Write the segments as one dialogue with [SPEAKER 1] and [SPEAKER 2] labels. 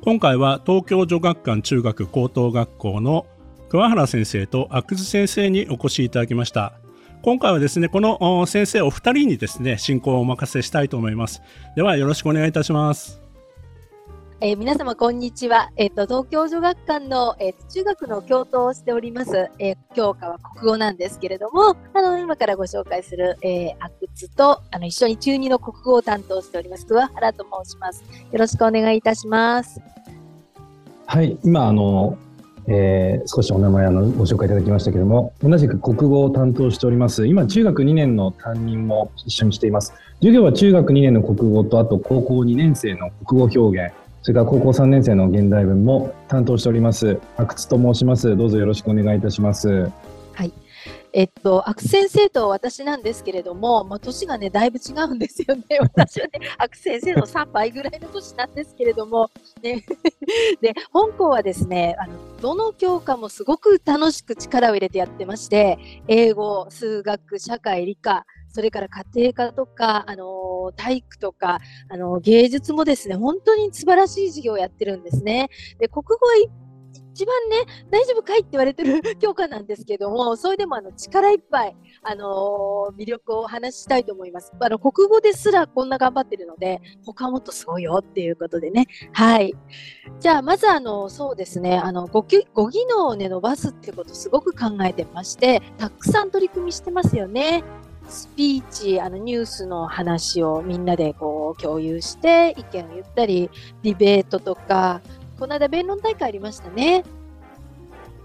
[SPEAKER 1] 今回は東京女学館中学高等学校の桑原先生と阿久津先生にお越しいただきました今回はですねこの先生お二人にですね進行をお任せしたいと思いますではよろしくお願いいたします
[SPEAKER 2] えー、皆様こんにちは。えっ、ー、と東京女学館の、えー、中学の教頭をしております。え教科は国語なんですけれども、あの今からご紹介する、えー、阿久津とあの一緒に中二の国語を担当しております桑原と申します。よろしくお願いいたします。
[SPEAKER 3] はい、今あの、えー、少しお名前あのご紹介いただきましたけれども、同じく国語を担当しております。今中学2年の担任も一緒にしています。授業は中学2年の国語とあと高校2年生の国語表現。それから高校3年生の現代文も担当しております。阿久津と申します。どうぞよろしくお願いいたします。
[SPEAKER 2] はい。えっと、阿久先生と私なんですけれども、まあ、年がね、だいぶ違うんですよね。私はね、阿久先生の3倍ぐらいの年なんですけれども、ね。で、本校はですね、あの、どの教科もすごく楽しく力を入れてやってまして、英語、数学、社会、理科、それから家庭科とか、あの体育とか、あの芸術もですね、本当に素晴らしい授業をやってるんですね。で、国語は一番ね、大丈夫かいって言われてる教科なんですけども、それでもあの力いっぱい、あのー、魅力をお話ししたいと思います。あの、国語ですらこんな頑張ってるので、他もっとすごいよっていうことでね。はい。じゃあ、まずあの、そうですね、あの、語語技能をね、伸ばすってことすごく考えてまして、たくさん取り組みしてますよね。スピーチ、あのニュースの話をみんなでこう共有して意見を言ったり、ディベートとか、この間弁論大会ありましたね。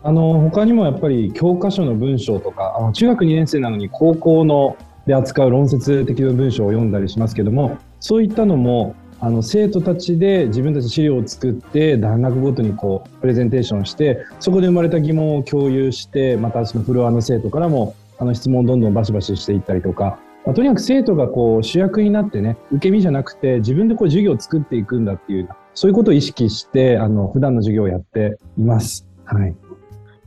[SPEAKER 3] あの他にもやっぱり教科書の文章とか、あの中学2年生なのに高校ので扱う論説的な文章を読んだりしますけども、そういったのもあの生徒たちで自分たち資料を作って段落ごとにこうプレゼンテーションしてそこで生まれた疑問を共有してまたそのフロアの生徒からもあの質問をどんどんバシバシしていったりとか、まあ、とにかく生徒がこう主役になってね、受け身じゃなくて自分でこう授業を作っていくんだっていう、そういうことを意識して、あの、普段の授業をやっています。はい。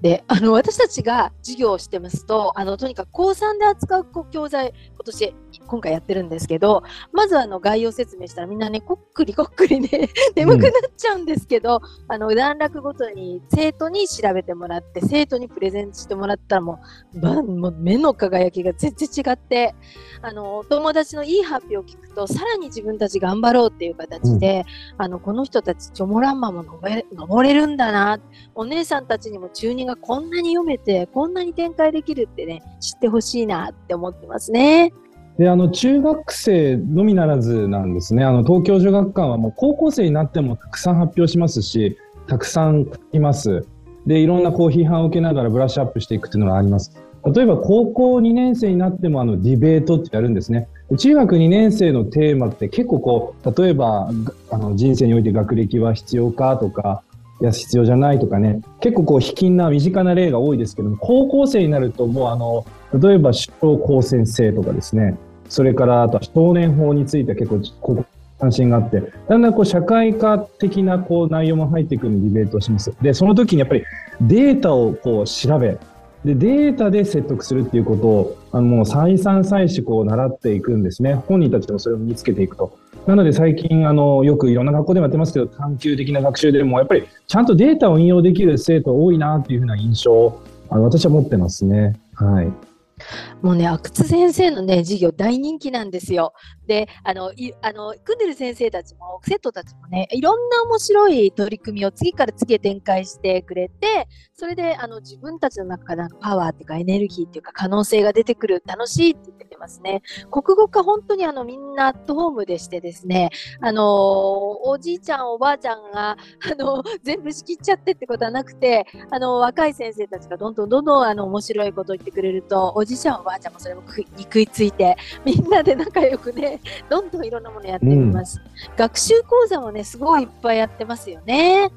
[SPEAKER 2] であの私たちが授業をしてますとあのとにかく高3で扱う教材今年今回やってるんですけどまずあの概要説明したらみんなねこっくりこっくりね眠くなっちゃうんですけど、うん、あの段落ごとに生徒に調べてもらって生徒にプレゼンしてもらったらもうもう目の輝きが全然違ってあの友達のいい発表を聞くとさらに自分たち頑張ろうっていう形で、うん、あのこの人たちチョモランマも登れるんだな。お姉さんたちにも中二がこんなに読めて、こんなに展開できるってね、知ってほしいなって思ってますね。
[SPEAKER 3] で、あの、中学生のみならずなんですね。あの、東京女学館はもう高校生になってもたくさん発表しますし、たくさんいます。で、いろんなこう批判を受けながらブラッシュアップしていくっていうのがあります。例えば高校2年生になってもあのディベートってやるんですね。中学2年生のテーマって結構こう、例えばあの人生において学歴は必要かとか、いや、必要じゃないとかね、結構こう、卑近な身近な例が多いですけども、高校生になるともうあの、例えば小高先生とかですね、それからあとは少年法については結構こ関心があって、だんだんこう社会科的なこう内容も入ってくるディベートをします。で、その時にやっぱりデータをこう調べ、で、データで説得するっていうことを、あの、もう再三再四こう習っていくんですね。本人たちもそれを身につけていくと。なので最近、あの、よくいろんな学校でもやってますけど、探究的な学習でも、やっぱりちゃんとデータを引用できる生徒多いなっていうふうな印象を、あの私は持ってますね。はい。
[SPEAKER 2] もうね、阿久津先生のね、授業大人気なんですよ。で、あの、いあの組んでる先生たちも、生徒たちもね、いろんな面白い取り組みを次から次へ展開してくれて、それで、あの、自分たちの中からパワーっていうかエネルギーっていうか可能性が出てくる、楽しいって言ってますね。国語科本当にあの、みんなアットホームでしてですね、あの、おじいちゃん、おばあちゃんが、あの、全部仕切っちゃってってことはなくて、あの、若い先生たちがどんどんどんどんあの、面白いことを言ってくれると、おじいちゃん、おばあちゃんもそれも食い食いついて、みんなで仲良くね、どんどんいろんなものやってみます。うん、学習講座もね、すごいいっぱいやってますよね。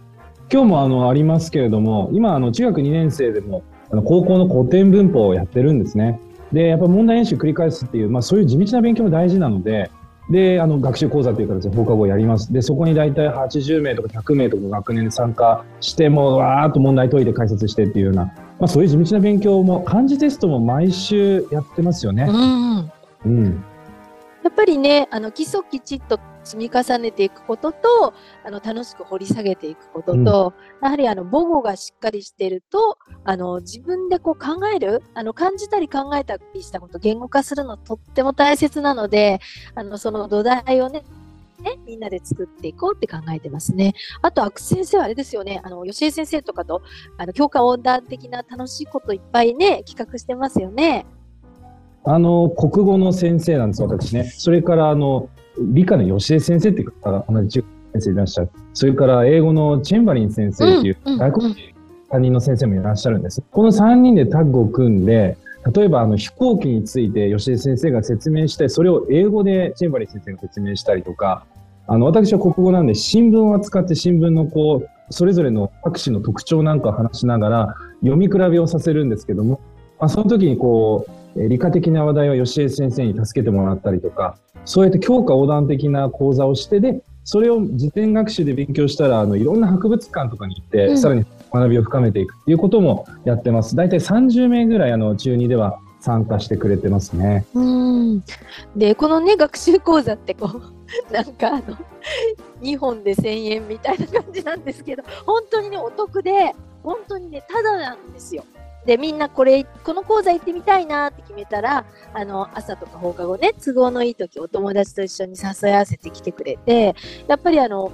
[SPEAKER 3] 今日もあのありますけれども、今あの中学2年生でもあの高校の古典文法をやってるんですね。で、やっぱ問題演習繰り返すっていう、まあそういう地道な勉強も大事なので、で、あの学習講座という形で放課後やります。で、そこに大体80名とか100名とか学年で参加しても、わーっと問題解いて解説してっていうような、まあそういう地道な勉強も、漢字テストも毎週やってますよね。
[SPEAKER 2] うん。
[SPEAKER 3] うん
[SPEAKER 2] やっぱりね、あの基礎きちっと積み重ねていくことと、あの楽しく掘り下げていくことと、うん、やはりあの母語がしっかりしていると、あの自分でこう考える、あの感じたり考えたりしたこと、言語化するのとっても大切なので、あのその土台をね、ね、みんなで作っていこうって考えてますね。あと、阿久先生はあれですよね、あの、吉江先生とかと、あの、教科横断的な楽しいこといっぱいね、企画してますよね。
[SPEAKER 3] あの、国語の先生なんです、私ね。それから、あの、理科の吉江先生っていう方が同じ中学先生いらっしゃる。それから英語のチェンバリン先生っていう外国人担任の先生もいらっしゃるんです。この3人でタッグを組んで、例えばあの飛行機について吉江先生が説明して、それを英語でチェンバリン先生が説明したりとか、あの私は国語なんで新聞を扱って新聞のこう、それぞれの各種の特徴なんかを話しながら読み比べをさせるんですけども、まあ、その時にこう、理科的な話題は吉江先生に助けてもらったりとか、そうやって教科横断的な講座をしてで、それを自典学習で勉強したら、あの、いろんな博物館とかに行って、うん、さらに学びを深めていくっていうこともやってます。大体30名ぐらい、あの、中2では参加してくれてますね。
[SPEAKER 2] うん。で、このね、学習講座ってこう、なんかあの、2本で1000円みたいな感じなんですけど、本当にね、お得で、本当にね、ただなんですよ。で、みんなこれ、この講座行ってみたいなって決めたら、あの、朝とか放課後ね、都合のいい時、お友達と一緒に誘い合わせてきてくれて、やっぱりあの、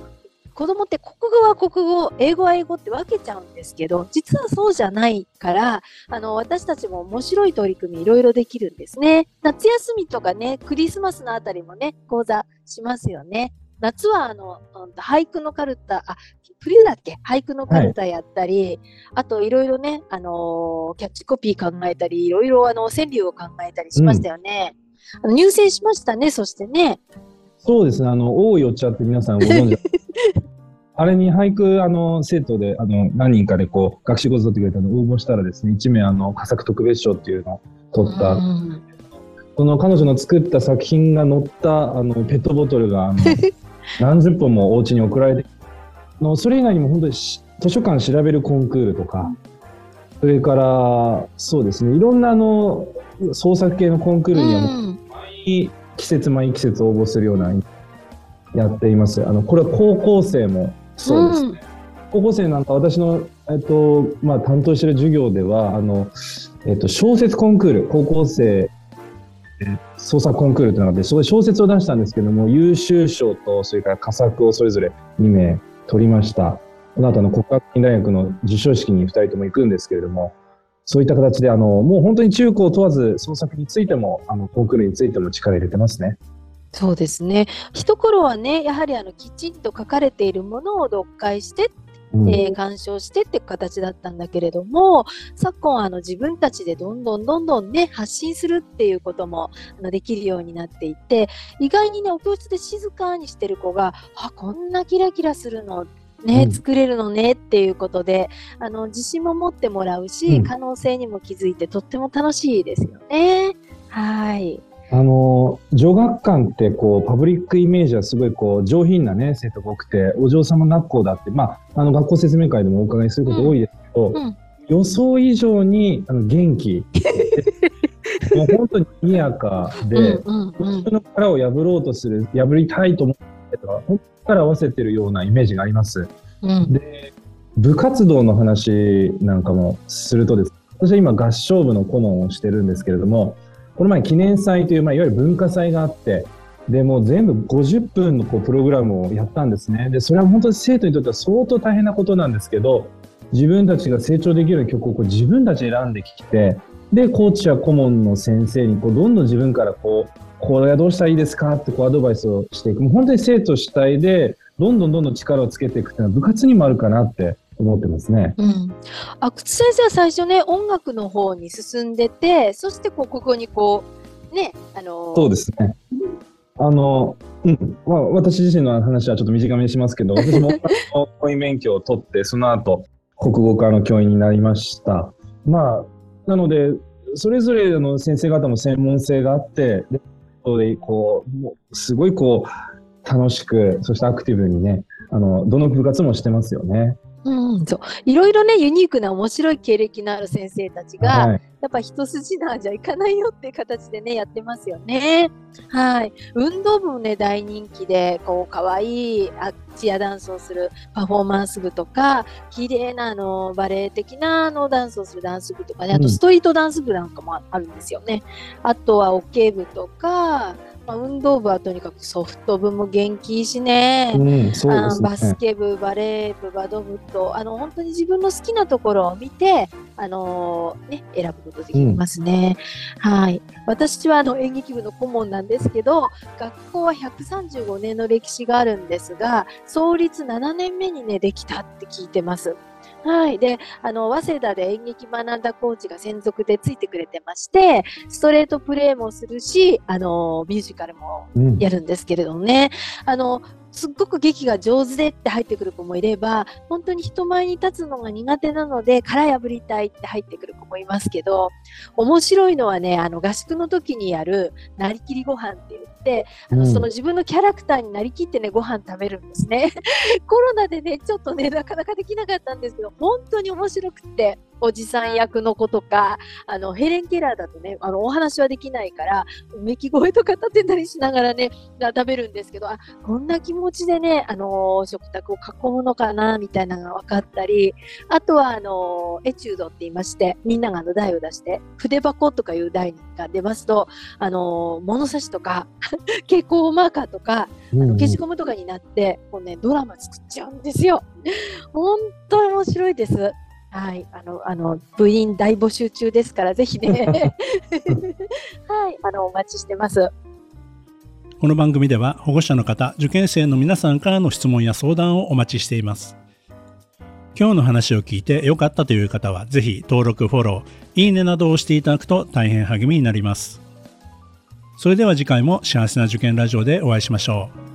[SPEAKER 2] 子供って国語は国語、英語は英語って分けちゃうんですけど、実はそうじゃないから、あの、私たちも面白い取り組みいろいろできるんですね。夏休みとかね、クリスマスのあたりもね、講座しますよね。夏はあの、俳句のカルタ、あ、冬だっけ？俳句のカルタやったり、はい、あといろいろね、あのー、キャッチコピー考えたり、いろいろあの、川柳を考えたりしましたよね。うん、あの入選しましたね、そしてね。
[SPEAKER 3] そうですね、あの、多いお茶って皆さんご存知あれに俳句、あの、生徒で、あの、何人かでこう、学習講座取ってくれたのを応募したらですね、1名、あの、佳作特別賞っていうのを取った、その彼女の作った作品が載った、あの、ペットボトルが、あの、何十本もお家に送られてのそれ以外にも本当に図書館調べるコンクールとか、それからそうですねいろんなあの創作系のコンクールには毎季節毎季節応募するようなやっています。あのこれは高校生もそうですね。うん、高校生なんか私のえっとまあ担当している授業ではあのえっと小説コンクール高校生創作コンクールというのがあって、そこで小説を出したんですけども、優秀賞と、それから佳作をそれぞれ2名取りました。この後の国学院大学の授賞式に2人とも行くんですけれども、そういった形で、あの、もう本当に中高問わず創作についても、あの、コンクールについても力入れてますね。
[SPEAKER 2] そうですね。一頃はね、やはりあの、きちんと書かれているものを読解してうん、えー、鑑賞してって形だったんだけれども、昨今あの自分たちでどんどんどんどんね、発信するっていうこともあのできるようになっていて、意外にね、お教室で静かにしてる子が、あ、こんなキラキラするのね、作れるのねっていうことで、あの、自信も持ってもらうし、可能性にも気づいてとっても楽しいですよね。はい。
[SPEAKER 3] あの、女学館ってこう、パブリックイメージはすごいこう、上品なね、生徒が多くて、お嬢様学校だって、まあ、あの、学校説明会でもお伺いすること多いですけど、うん。うん、予想以上にあの元気。もう本当に賑やかで、うんうん、人の殻を破ろうとする、破りたいと思ってた本当から合わせてるようなイメージがあります。うん、で、部活動の話なんかもするとです、私は今合唱部の顧問をしてるんですけれども、この前記念祭という、まあ、いわゆる文化祭があって、で、もう全部50分のこうプログラムをやったんですね。で、それは本当に生徒にとっては相当大変なことなんですけど、自分たちが成長できる曲をこう自分たち選んで聴きて、で、コーチや顧問の先生にこうどんどん自分からこう、これはどうしたらいいですか？ってこうアドバイスをしていく。もう本当に生徒主体で、どんどんどんどん力をつけていくっていうのは部活にもあるかなって思ってますね。
[SPEAKER 2] うん。阿久津先生は最初ね、音楽の方に進んでて、そして国語にこう、ね、あの
[SPEAKER 3] そうですね。あの、うんまあ、私自身の話はちょっと短めにしますけど、私も 教員免許を取って、その後、国語科の教員になりました。まあ、なので、それぞれの先生方も専門性があって、でこう、もうすごいこう、楽しく、そしてアクティブにね、あの、どの部活もしてますよね。
[SPEAKER 2] うん、そういろいろねユニークな面白い経歴のある先生たちが、はい、やっぱ一筋縄じゃいかないよっていう形でねやってますよね。はい運動部もね大人気でこう可愛いあチアダンスをするパフォーマンス部とか綺麗なあのバレエ的なあのダンスをするダンス部とかねあとストリートダンス部なんかもあるんですよね。うん、あとはオケ部とかまあ、運動部はとにかくソフト部も元気いいしねうんね、あバスケ部、バレー部、バド部とあの本当に自分の好きなところを見て、あのー、ね、選ぶことできますね。うん、はい、私はあの演劇部の顧問なんですけど学校は135年の歴史があるんですが創立7年目にねできたって聞いてます。はい。で、あの、早稲田で演劇学んだコーチが専属でついてくれてまして、ストレートプレーもするし、あの、ミュージカルもやるんですけれどもね、うん、あの、すっごく劇が上手でって入ってくる子もいれば、本当に人前に立つのが苦手なので、殻破りたいって入ってくる子もいますけど、面白いのはね、あの合宿の時にやる、なりきりご飯って言って、あの、うん、その自分のキャラクターになりきってね、ご飯食べるんですね。コロナでね、ちょっとね、なかなかできなかったんですけど、本当に面白くって、おじさん役の子とか、あの、ヘレン・ケラーだとね、あの、お話はできないから、うめき声とか立てたりしながらね、食べるんですけど、あ、こんな気持ちでね、あの、食卓を囲むのかな、みたいなのが分かったり、あとは、あの、エチュードって言いまして、みんながあの台を出して、筆箱とかいう台が出ますと、あの、物差しとか、蛍光マーカーとか、あの消しゴムとかになって、こうね、ドラマ作っちゃうんですよ。本当に面白いです。はい、あの、あの、部員大募集中ですから、ぜひね。はい、あの、お待ちしてます。
[SPEAKER 1] この番組では保護者の方、受験生の皆さんからの質問や相談をお待ちしています。今日の話を聞いて良かったという方は、ぜひ登録、フォロー、いいねなどをしていただくと大変励みになります。それでは次回も幸せな受験ラジオでお会いしましょう。